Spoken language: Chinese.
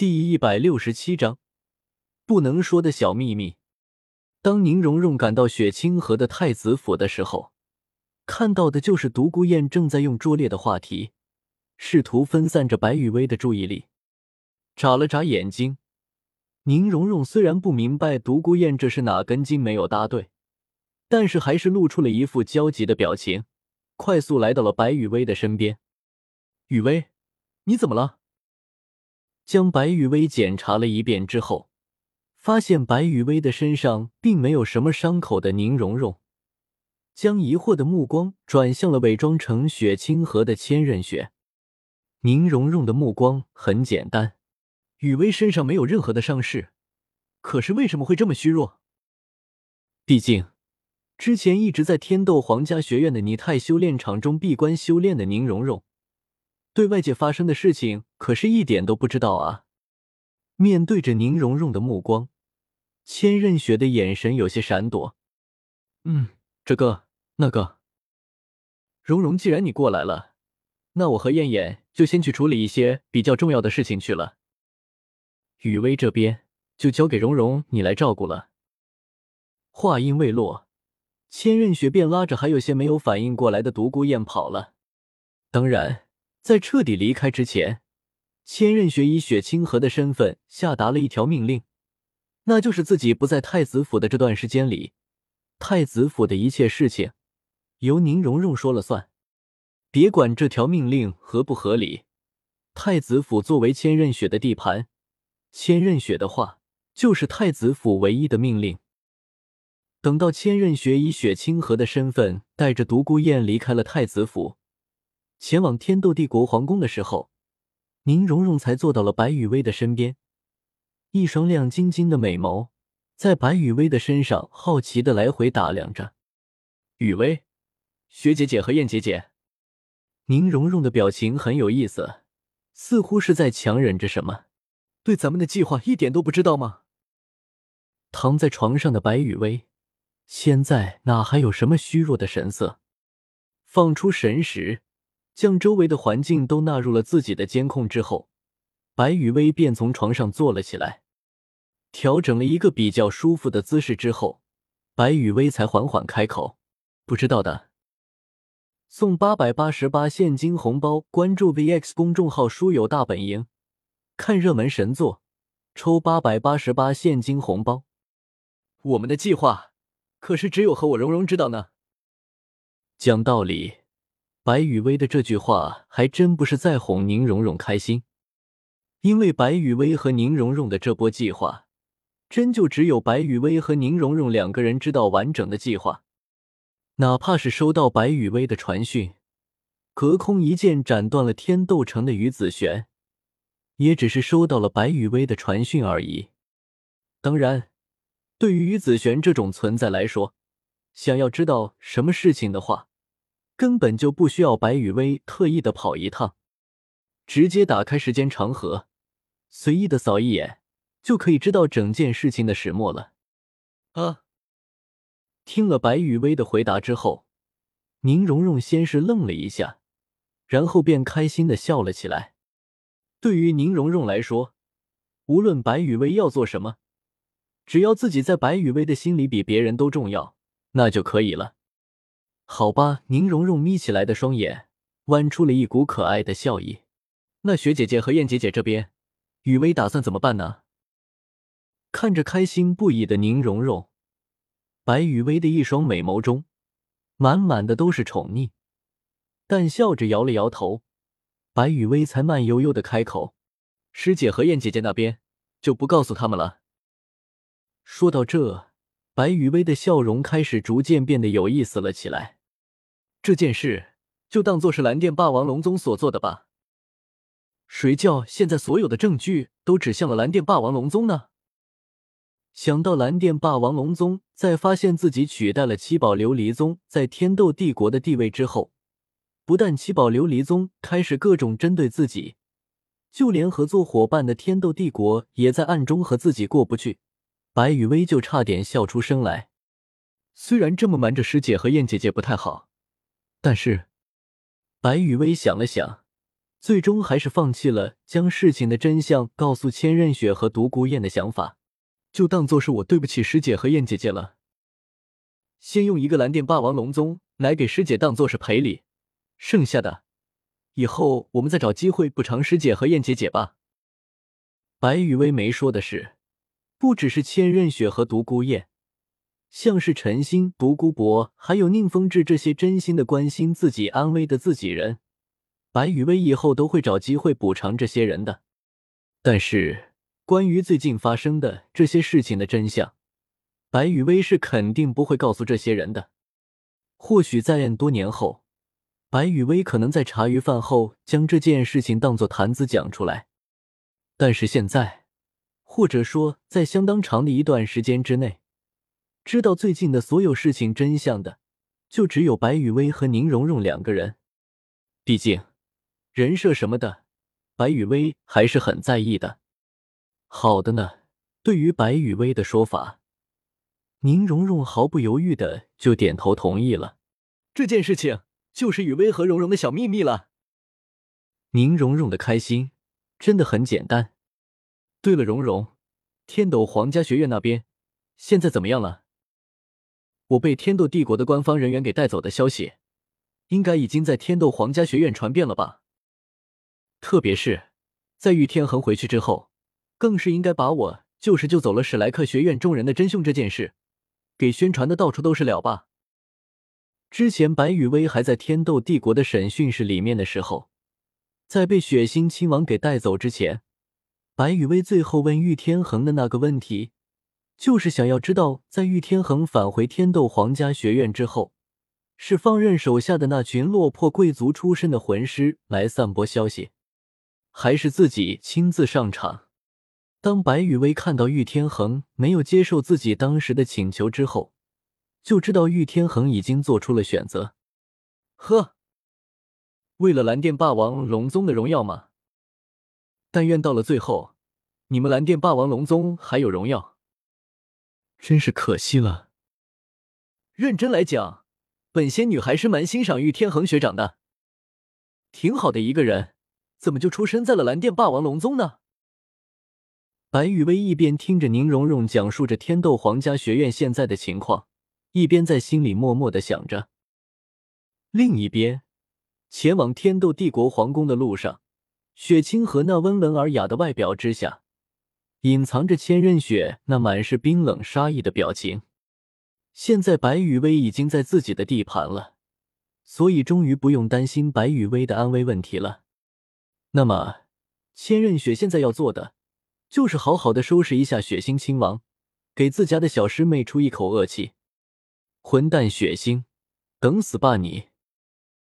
第一百六十七章不能说的小秘密。当宁荣荣赶到雪清河的太子府的时候，看到的就是独孤雁正在用拙劣的话题试图分散着白雨薇的注意力。眨了眨眼睛，宁荣荣虽然不明白独孤雁这是哪根筋没有搭对，但是还是露出了一副焦急的表情，快速来到了白雨薇的身边。雨薇，你怎么了？将白雨薇检查了一遍之后，发现白雨薇的身上并没有什么伤口的宁荣荣，将疑惑的目光转向了伪装成雪清河的千仞雪。宁荣荣的目光很简单，雨薇身上没有任何的伤势，可是为什么会这么虚弱？毕竟，之前一直在天斗皇家学院的泥泰修炼场中闭关修炼的宁荣荣。对外界发生的事情可是一点都不知道啊！面对着宁荣荣的目光，千仞雪的眼神有些闪躲。嗯，这个那个，荣荣，既然你过来了，那我和燕燕就先去处理一些比较重要的事情去了。雨薇这边就交给荣荣你来照顾了。话音未落，千仞雪便拉着还有些没有反应过来的独孤雁跑了。当然。在彻底离开之前，千仞雪以雪清河的身份下达了一条命令，那就是自己不在太子府的这段时间里，太子府的一切事情由宁荣荣说了算。别管这条命令合不合理，太子府作为千仞雪的地盘，千仞雪的话就是太子府唯一的命令。等到千仞雪以雪清河的身份带着独孤雁离开了太子府。前往天斗帝国皇宫的时候，宁荣荣才坐到了白雨薇的身边，一双亮晶晶的美眸在白雨薇的身上好奇的来回打量着。雨薇，雪姐姐和燕姐姐，宁荣荣的表情很有意思，似乎是在强忍着什么。对咱们的计划一点都不知道吗？躺在床上的白雨薇，现在哪还有什么虚弱的神色？放出神识。将周围的环境都纳入了自己的监控之后，白雨薇便从床上坐了起来，调整了一个比较舒服的姿势之后，白雨薇才缓缓开口：“不知道的，送八百八十八现金红包，关注 VX 公众号‘书友大本营’，看热门神作，抽八百八十八现金红包。我们的计划可是只有和我蓉蓉知道呢。讲道理。”白雨薇的这句话还真不是在哄宁荣荣开心，因为白雨薇和宁荣荣的这波计划，真就只有白雨薇和宁荣荣两个人知道完整的计划。哪怕是收到白雨薇的传讯，隔空一剑斩断了天斗城的于子璇，也只是收到了白雨薇的传讯而已。当然，对于于子璇这种存在来说，想要知道什么事情的话，根本就不需要白雨薇特意的跑一趟，直接打开时间长河，随意的扫一眼，就可以知道整件事情的始末了。啊！听了白雨薇的回答之后，宁荣荣先是愣了一下，然后便开心的笑了起来。对于宁荣荣来说，无论白雨薇要做什么，只要自己在白雨薇的心里比别人都重要，那就可以了。好吧，宁荣荣眯起来的双眼弯出了一股可爱的笑意。那雪姐姐和燕姐姐这边，雨薇打算怎么办呢？看着开心不已的宁荣荣，白雨薇的一双美眸中满满的都是宠溺，但笑着摇了摇头。白雨薇才慢悠悠的开口：“师姐和燕姐姐那边就不告诉他们了。”说到这，白雨薇的笑容开始逐渐变得有意思了起来。这件事就当做是蓝电霸王龙宗所做的吧。谁叫现在所有的证据都指向了蓝电霸王龙宗呢？想到蓝电霸王龙宗在发现自己取代了七宝琉璃宗在天斗帝国的地位之后，不但七宝琉璃宗开始各种针对自己，就连合作伙伴的天斗帝国也在暗中和自己过不去，白雨薇就差点笑出声来。虽然这么瞒着师姐和燕姐姐不太好。但是，白雨薇想了想，最终还是放弃了将事情的真相告诉千仞雪和独孤雁的想法，就当做是我对不起师姐和燕姐姐了。先用一个蓝电霸王龙宗来给师姐当做是赔礼，剩下的以后我们再找机会补偿师姐和燕姐姐吧。白雨薇没说的是，不只是千仞雪和独孤雁。像是陈星、独孤博，还有宁风致这些真心的关心自己安危的自己人，白雨薇以后都会找机会补偿这些人的。但是，关于最近发生的这些事情的真相，白雨薇是肯定不会告诉这些人的。或许在 N 多年后，白雨薇可能在茶余饭后将这件事情当做谈资讲出来，但是现在，或者说在相当长的一段时间之内。知道最近的所有事情真相的，就只有白雨薇和宁荣荣两个人。毕竟，人设什么的，白雨薇还是很在意的。好的呢，对于白雨薇的说法，宁荣荣毫不犹豫的就点头同意了。这件事情就是雨薇和荣荣的小秘密了。宁荣荣的开心真的很简单。对了，荣荣，天斗皇家学院那边现在怎么样了？我被天斗帝国的官方人员给带走的消息，应该已经在天斗皇家学院传遍了吧？特别是，在玉天恒回去之后，更是应该把我就是救走了史莱克学院众人的真凶这件事，给宣传的到处都是了吧？之前白雨薇还在天斗帝国的审讯室里面的时候，在被血腥亲王给带走之前，白雨薇最后问玉天恒的那个问题。就是想要知道，在玉天恒返回天斗皇家学院之后，是放任手下的那群落魄贵族出身的魂师来散播消息，还是自己亲自上场？当白雨薇看到玉天恒没有接受自己当时的请求之后，就知道玉天恒已经做出了选择。呵，为了蓝电霸王龙宗的荣耀吗？但愿到了最后，你们蓝电霸王龙宗还有荣耀。真是可惜了。认真来讲，本仙女还是蛮欣赏玉天恒学长的，挺好的一个人，怎么就出生在了蓝电霸王龙宗呢？白雨薇一边听着宁荣荣讲述着天斗皇家学院现在的情况，一边在心里默默的想着。另一边，前往天斗帝国皇宫的路上，雪清河那温文尔雅的外表之下。隐藏着千仞雪那满是冰冷杀意的表情。现在白雨薇已经在自己的地盘了，所以终于不用担心白雨薇的安危问题了。那么，千仞雪现在要做的，就是好好的收拾一下血腥亲王，给自家的小师妹出一口恶气。混蛋血腥，等死吧你！